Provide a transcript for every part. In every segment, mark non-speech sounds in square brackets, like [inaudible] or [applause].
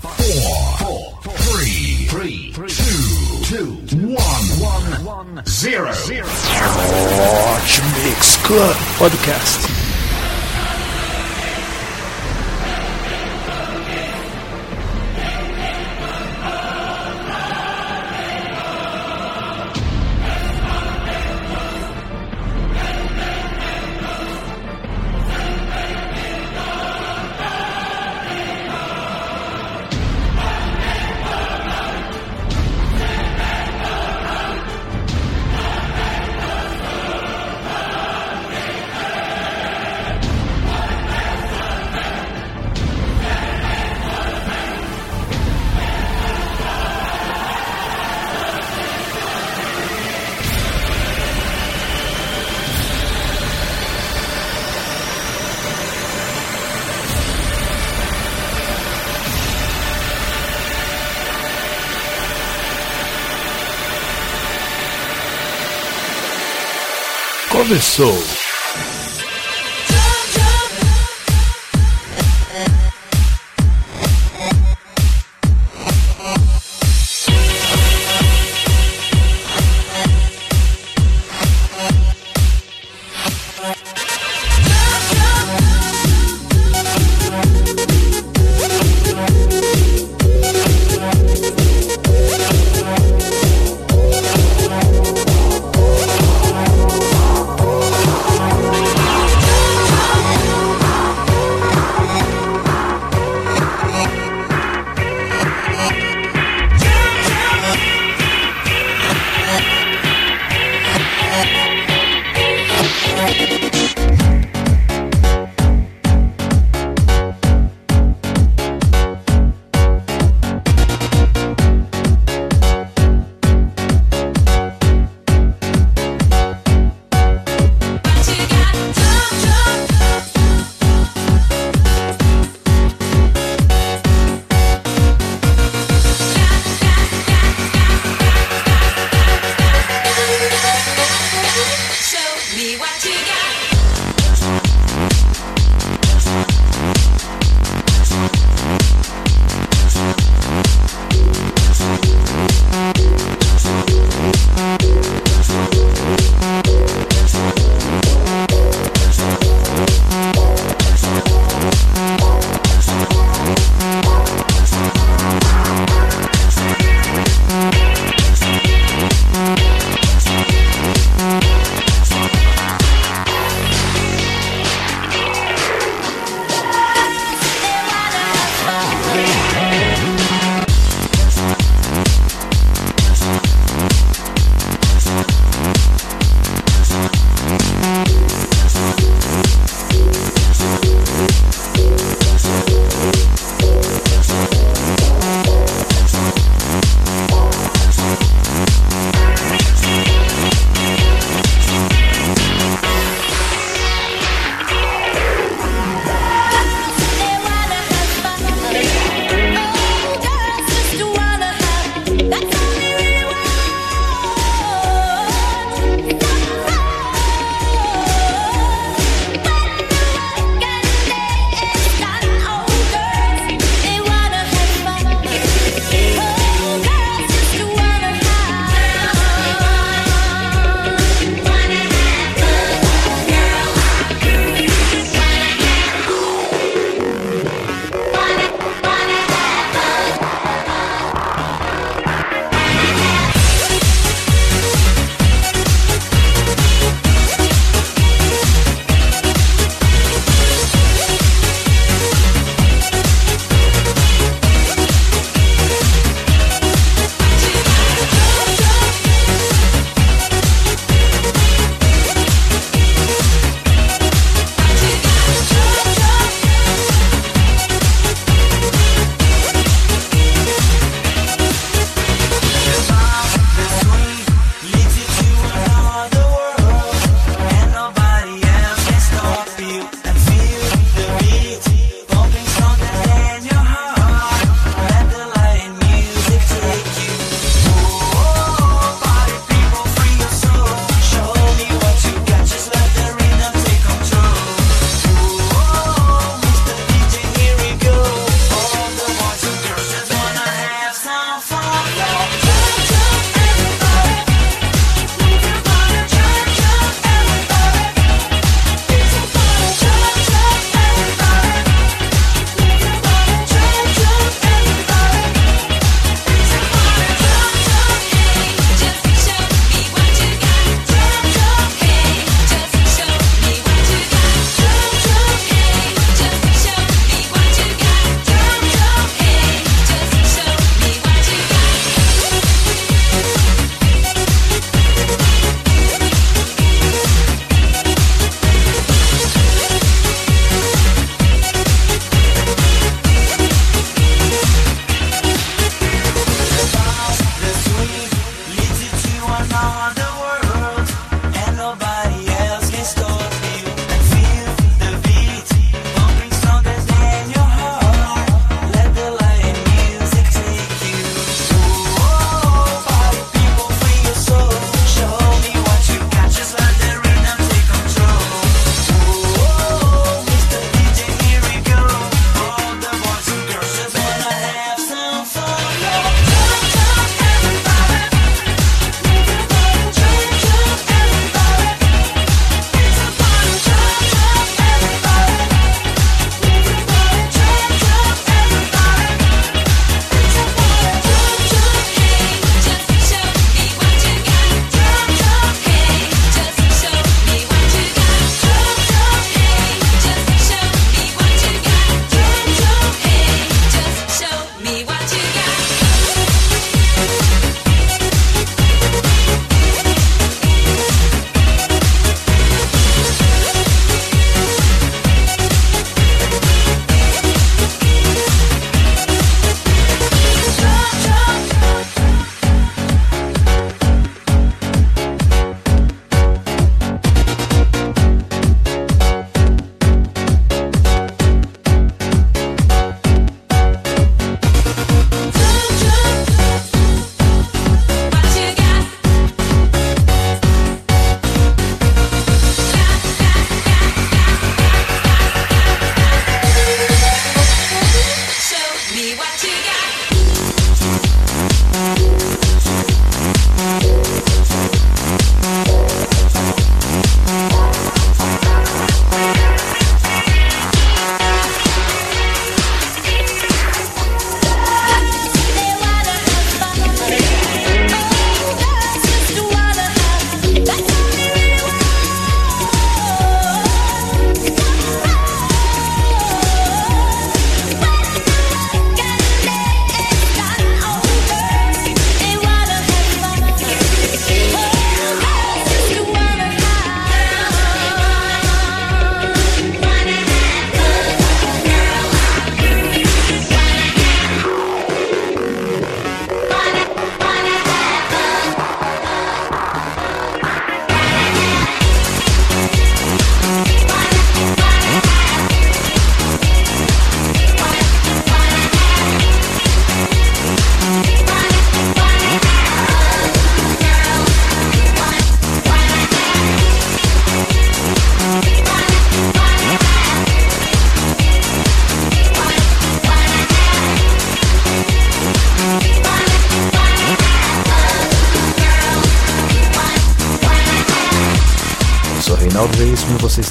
four, four, three, three, two, two, one, one, zero. Hot Mix Club Podcast. So.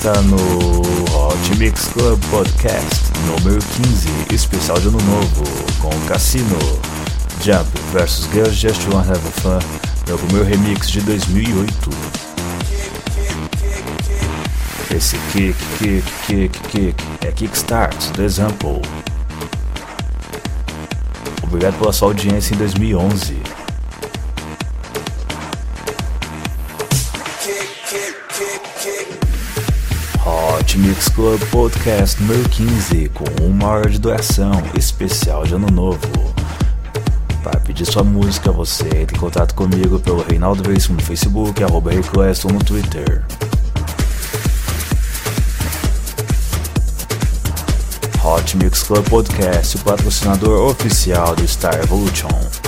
Está no Hot Mix Club Podcast número 15, especial de ano novo, com Cassino, Jump vs Girls Just Wanna Have Fun, meu primeiro remix de 2008. Esse kick, kick, kick, kick é Kickstart do Example. Obrigado pela sua audiência em 2011. Hot Mix Club Podcast número 15 com uma hora de duração especial de ano novo. Para pedir sua música, você entra em contato comigo pelo Reinaldo Veríssimo no Facebook, arroba Request ou no Twitter. Hot Mix Club Podcast, o patrocinador oficial do Star Evolution.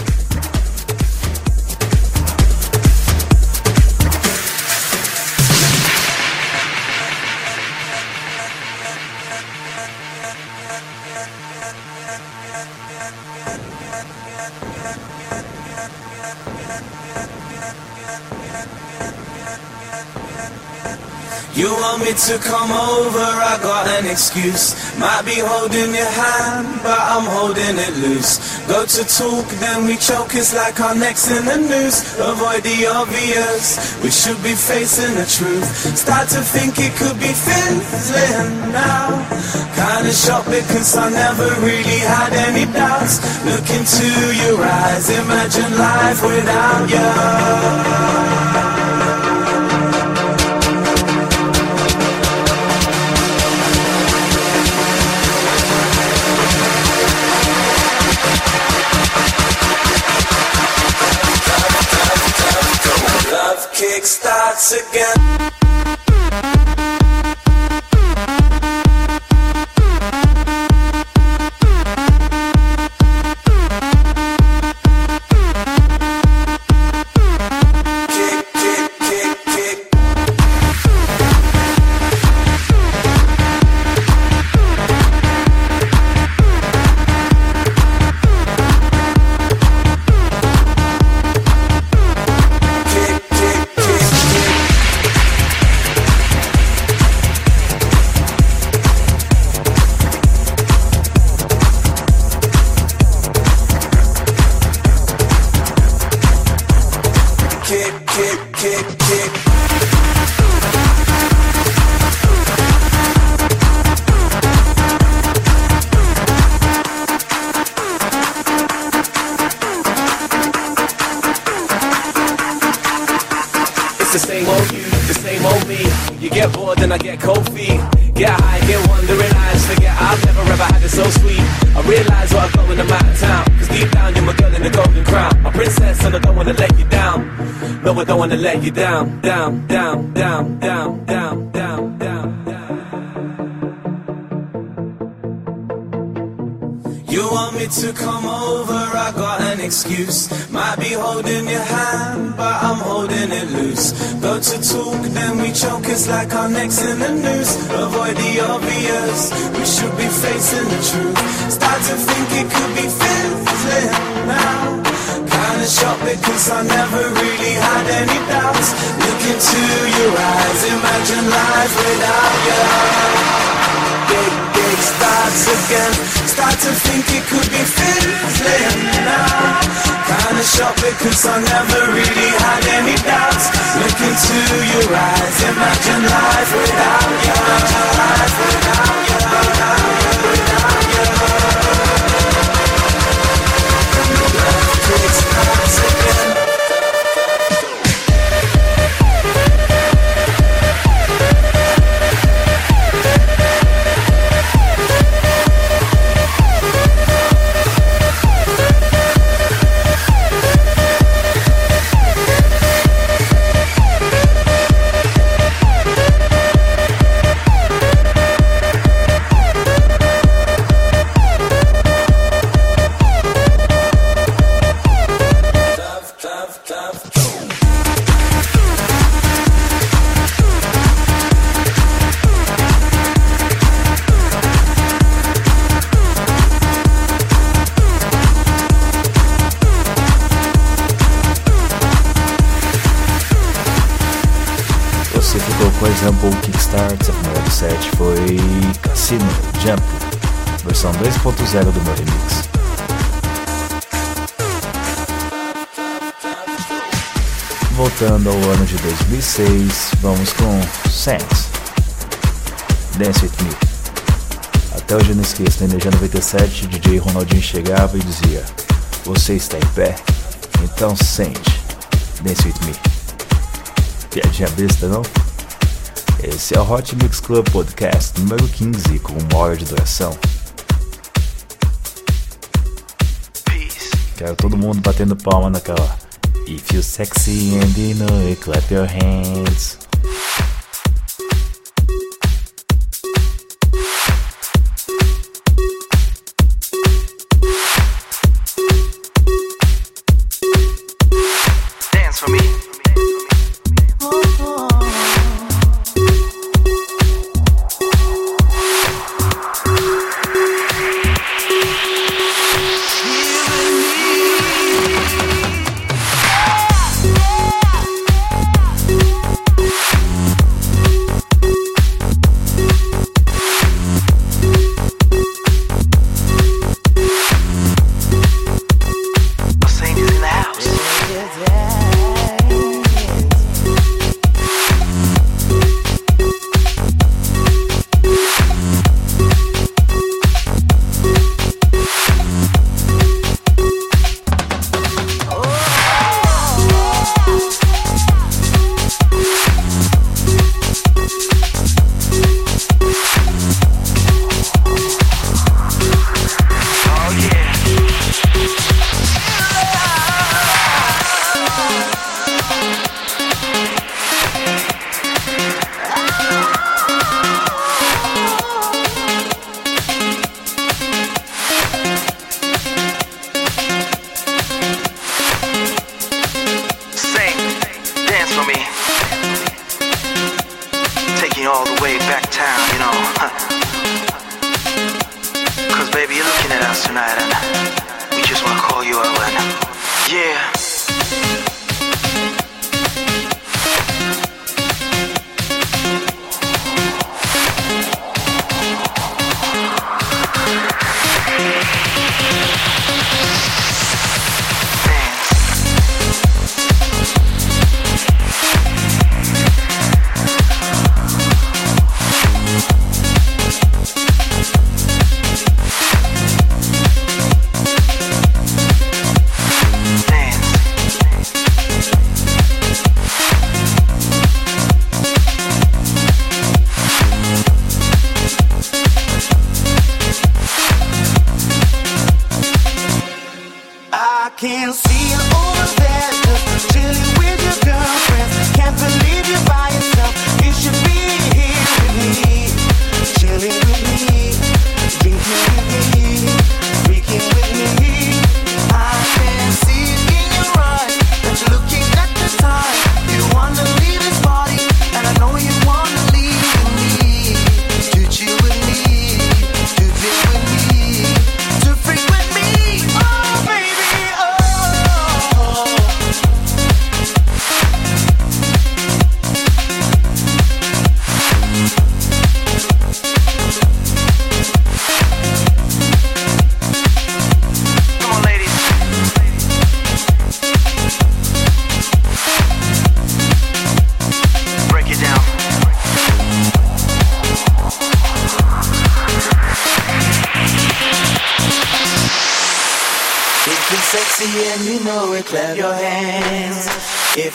Me to come over, I got an excuse. Might be holding your hand, but I'm holding it loose. Go to talk, then we choke, it's like our necks in the noose. Avoid the obvious, we should be facing the truth. Start to think it could be fizzling now. Kinda shocked because I never really had any doubts. Look into your eyes, imagine life without you. Again. Down. Down, down, down, down, down, down, down. You want me to come over, I got an excuse. Might be holding your hand, but I'm holding it loose. Go to talk, then we choke, it's like our necks in the noose. Avoid the obvious, we should be facing the truth. Start to think it could be now. Kinda shocked because I never really had any doubts. Look into your eyes, imagine life without you big, big starts again. Start to think it could be fizzling now. Kinda shocked because I never really had any doubts. Look into your eyes, imagine life without you. Life. Without you. Without you. 2.0 do meu remix. Voltando ao ano de 2006, vamos com Sense, Dance With Me. Até hoje eu não esqueço, na Energia 97, DJ Ronaldinho chegava e dizia: Você está em pé? Então sente, Dance With Me. Piadinha besta, não? Esse é o Hot Mix Club Podcast número 15 com uma hora de duração. Quero todo mundo batendo palma naquela. If you sexy and you know it, clap your hands. I can't see you over there.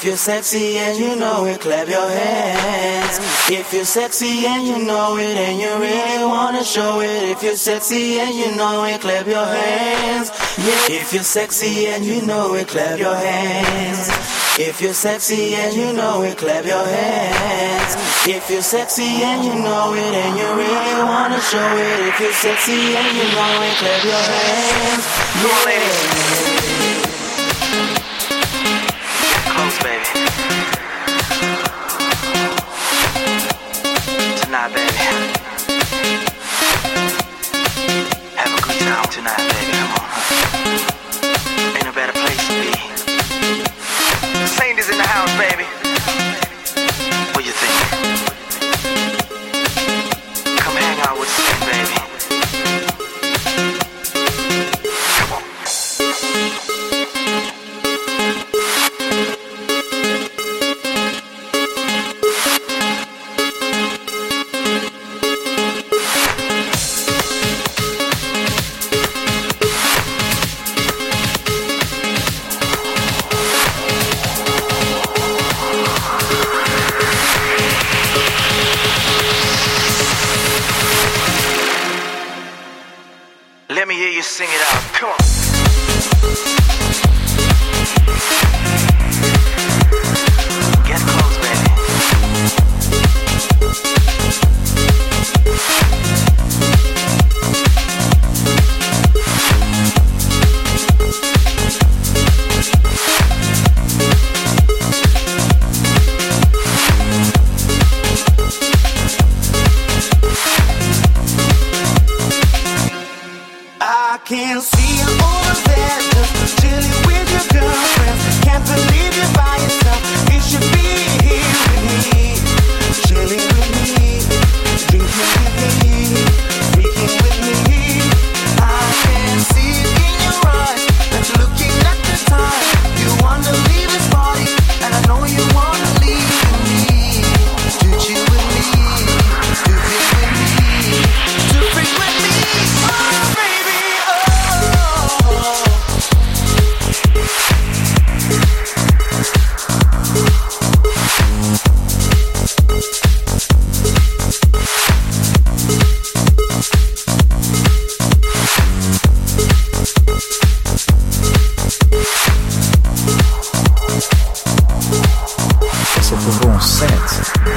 If you're sexy and you know it, clap your hands. If you're sexy and you know it and you really wanna show it. If you're sexy and you know it, clap your hands. Yeah. If you're sexy and you know it, clap your hands. If you're sexy and you know it, clap your hands. If you're sexy and you know it and you really wanna show it. If you're sexy and you know it, clap your hands. Come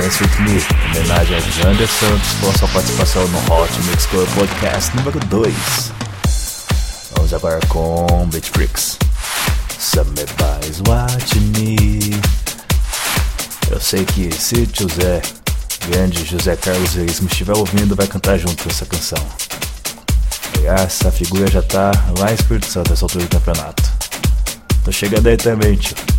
Dance With Me, em homenagem a Jander Santos por sua participação no Hot Mix Club Podcast número 2. Vamos agora com Beat Freaks. Somebody's watching me. Eu sei que se José, grande José Carlos Reis, me estiver ouvindo, vai cantar junto essa canção. E essa figura já tá lá em Espírito Santo nessa altura do campeonato. Tô chegando aí também, tio.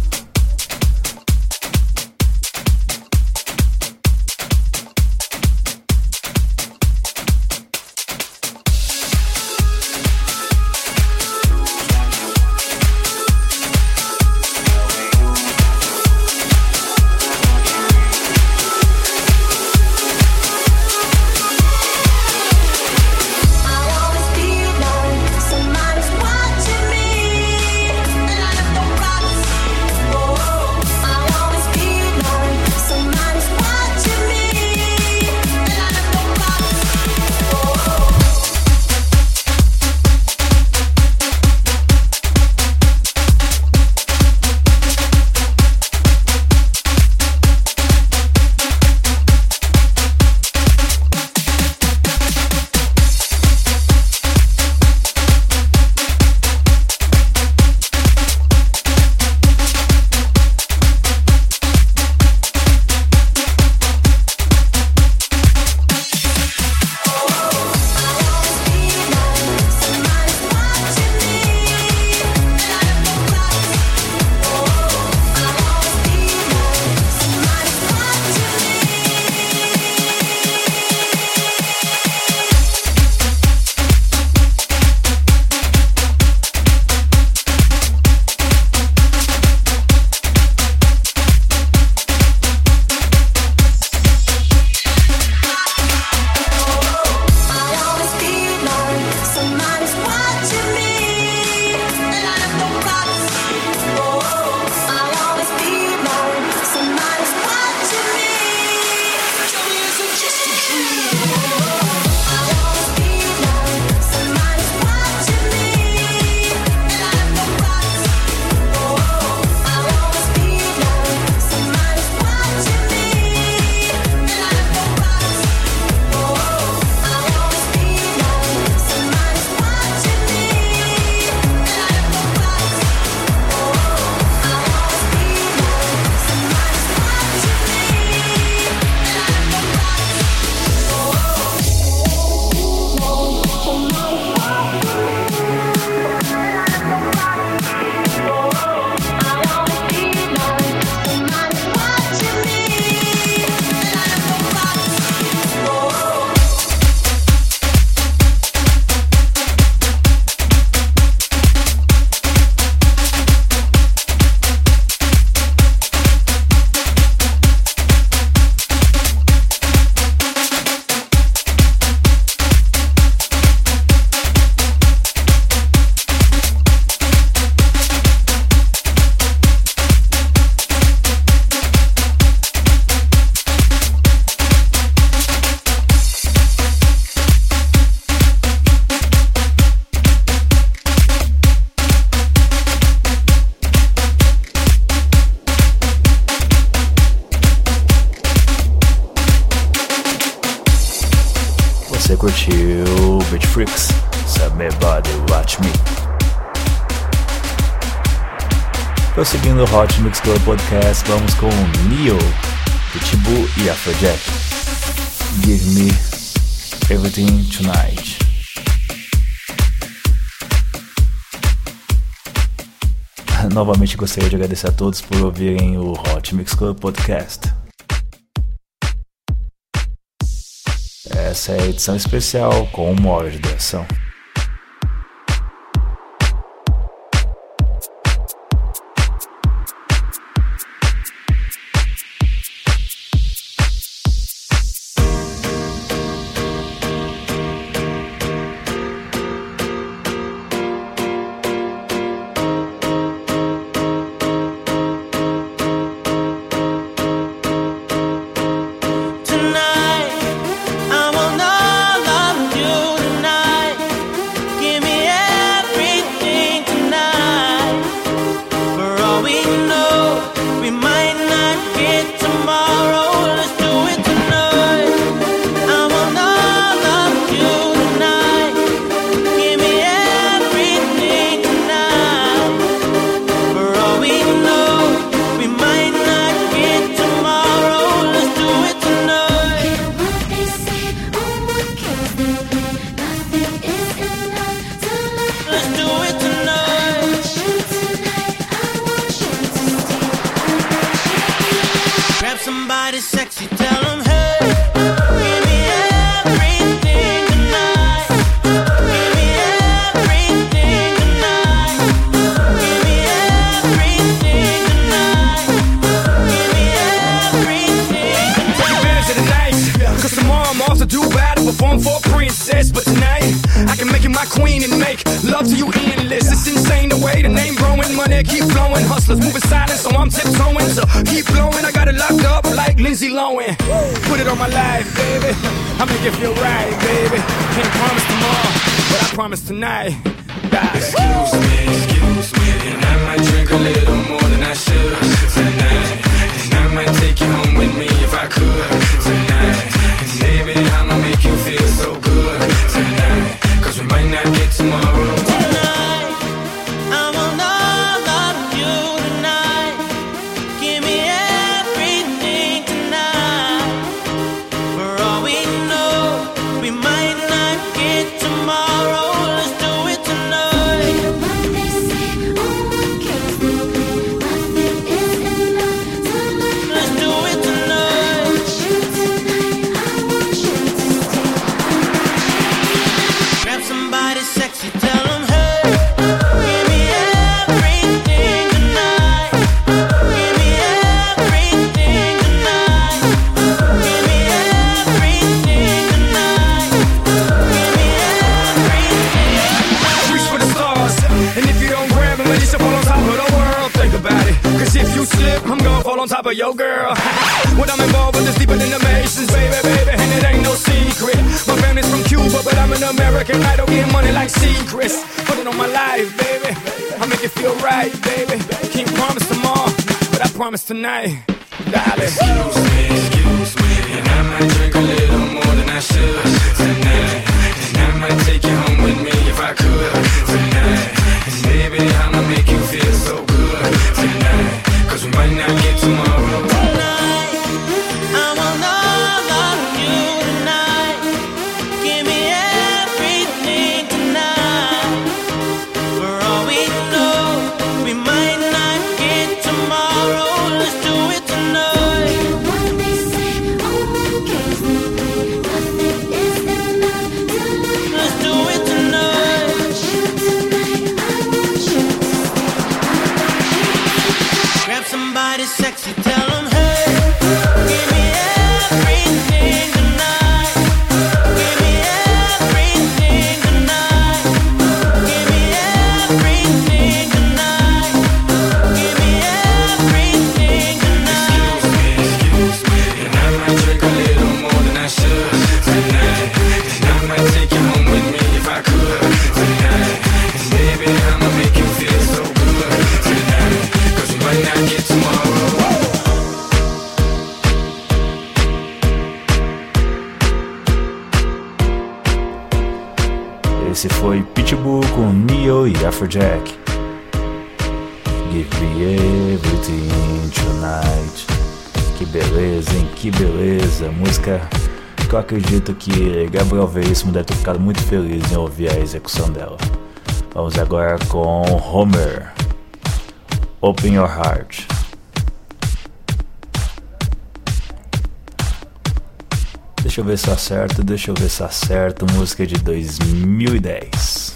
Street Freaks, Somebody Watch Me. Prosseguindo o Hot Mix Club Podcast, vamos com Neo, Pitbull e Afrojack. Give Me Everything Tonight. [laughs] Novamente gostaria de agradecer a todos por ouvirem o Hot Mix Club Podcast. Essa é a edição especial com uma hora de duração. Love to you endless. It's insane the way the name growing, money keep flowing. Hustlers moving silent, so I'm tiptoeing. So keep blowing, I got it locked up like Lindsay Lohan. Put it on my life, baby. I make it feel right, baby. Can't promise tomorrow, but I promise tonight. Excuse me, excuse me, and I might drink a little more than I should tonight. And I might take you home with me if I could of your girl. [laughs] what I'm involved with is deeper than the Masons, baby, baby. And it ain't no secret. My family's from Cuba, but I'm an American. I don't get money like secrets. Put it on my life, baby. I make it feel right, baby. Can't promise tomorrow, but I promise tonight. Darling. Excuse me, que Gabriel Veríssimo deve ter ficado muito feliz em ouvir a execução dela. Vamos agora com Homer. Open Your Heart. Deixa eu ver se acerto, deixa eu ver se acerto. Música de 2010.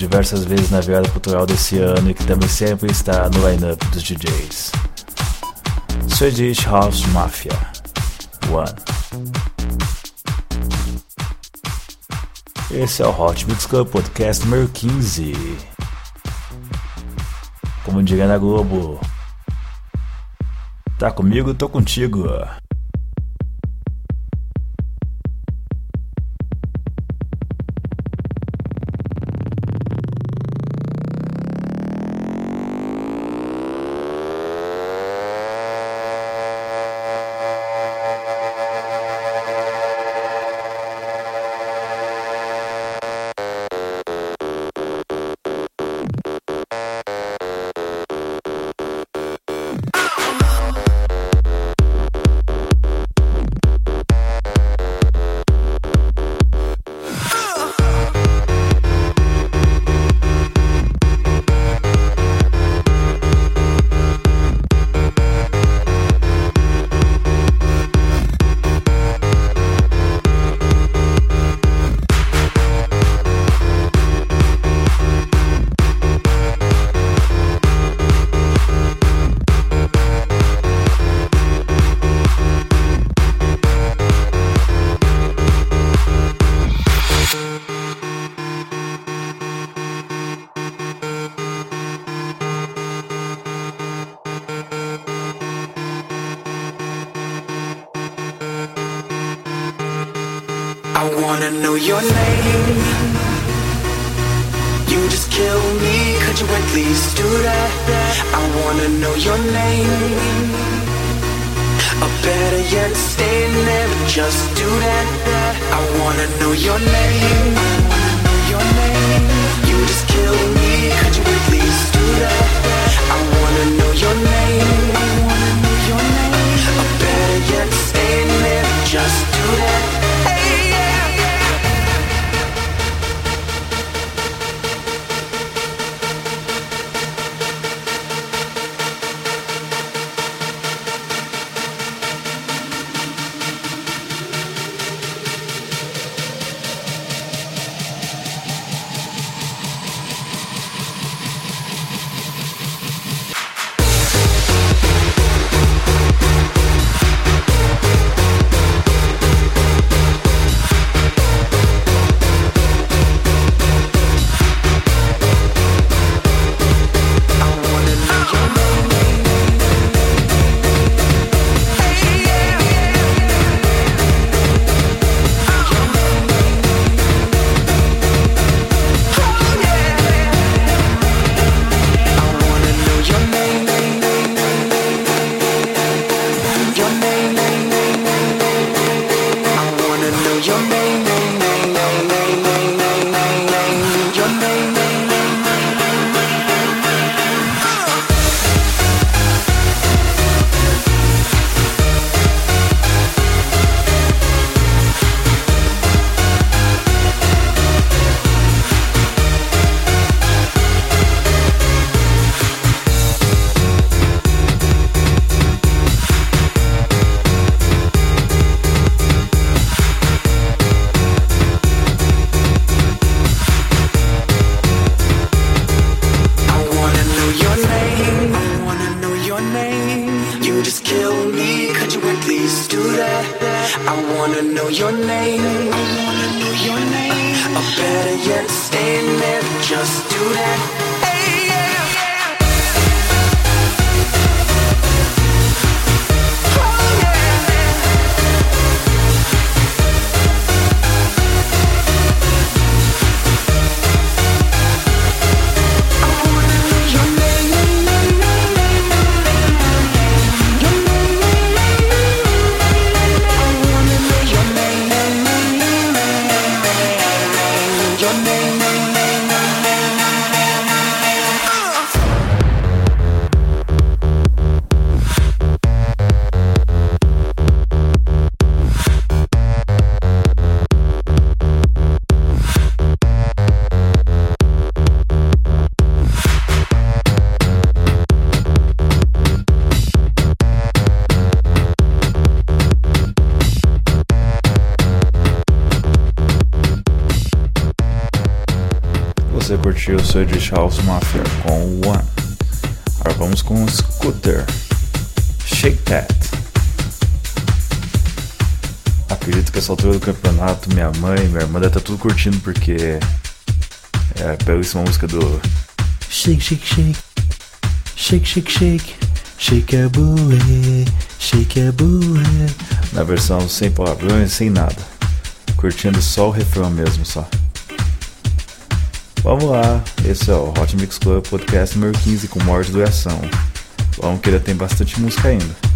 diversas vezes na Viagem cultural desse ano e que também sempre está no lineup dos DJs. Swedish House Mafia One. Esse é o Hot Mix Club Podcast número 15. Como diria na Globo, tá comigo, tô contigo. Better yet, stay in there, just do that. Curtiu o Swedish House Mafia com One. Agora vamos com o Scooter. Shake That. Acredito que essa altura do campeonato, minha mãe, minha irmã deve estar tudo curtindo porque é belíssima música do Shake, shake, shake. Shake, shake, shake. Shake a booty. Shake a booty. na versão sem palavrões, sem nada. Curtindo só o refrão mesmo, só. Vamos lá, esse é o Hot Mix Club Podcast número 15 com morte do ação. Vamos que ainda tem bastante música ainda.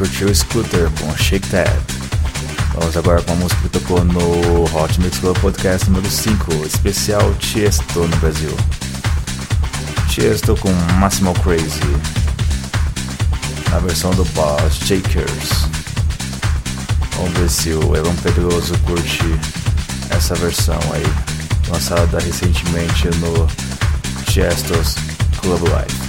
Curtiu o Scooter com Shake That. Vamos agora com a música que tocou no Hot Mix Club Podcast número 5, especial Tiesto no Brasil. Tiesto com Massimo Crazy, na versão do Boss Shakers. Vamos ver se o Elon Pedroso curte essa versão aí, lançada recentemente no Tiestos Club Live.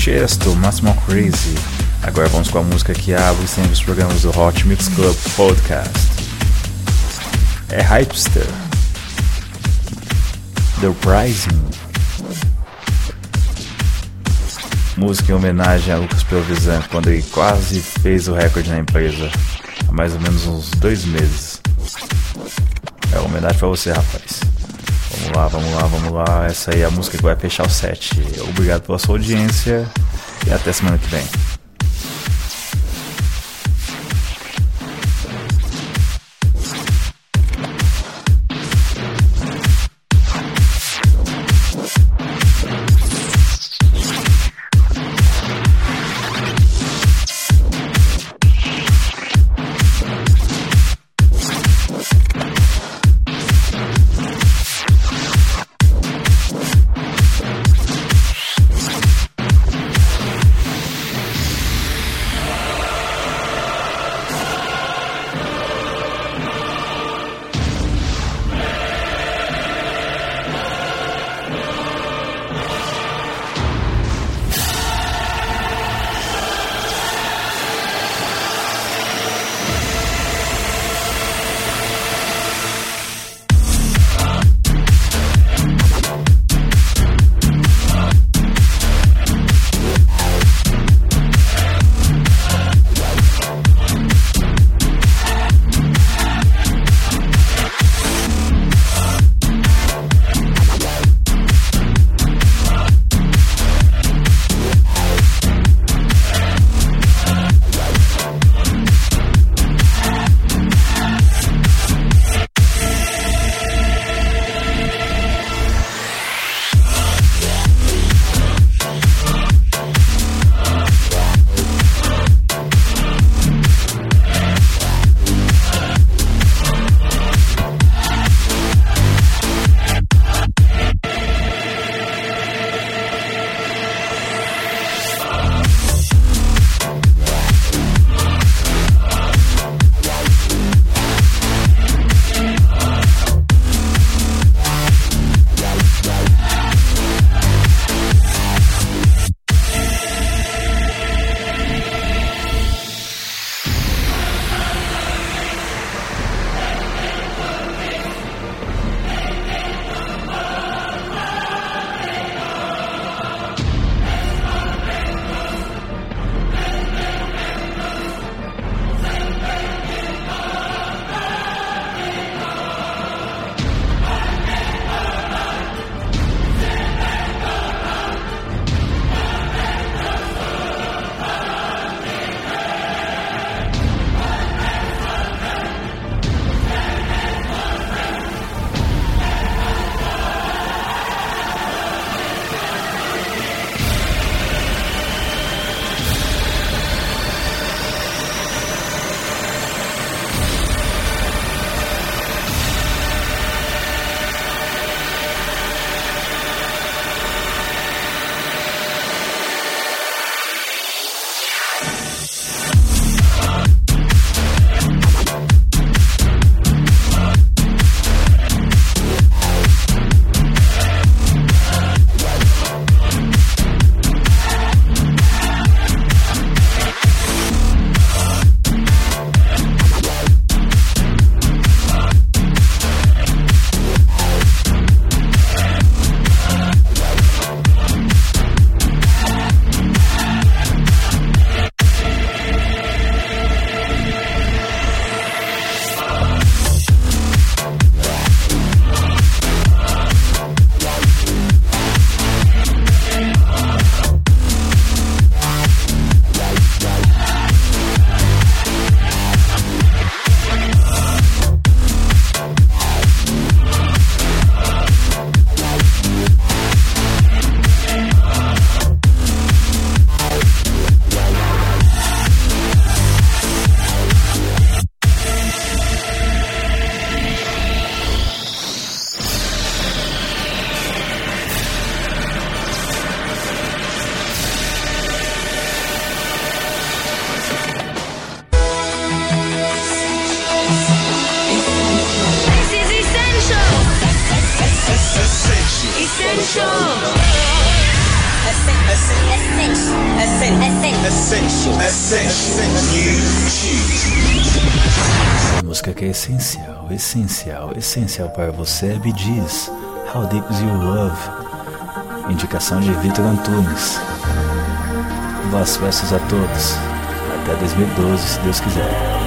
Chesto, Máximo Crazy. Agora vamos com a música que abre sempre os programas do Hot Mix Club Podcast. É Hypester. The Rising. Música em homenagem a Lucas Pelvisan quando ele quase fez o recorde na empresa há mais ou menos uns dois meses. É uma homenagem pra você, rapaz. Vamos lá, vamos lá, vamos lá. Essa aí é a música que vai fechar o set. Obrigado pela sua audiência e até semana que vem. Essencial, essencial para você é Bee Gees, How Deep Is Your Love? Indicação de Vitor Antunes. Boas festas a todos. Até 2012, se Deus quiser.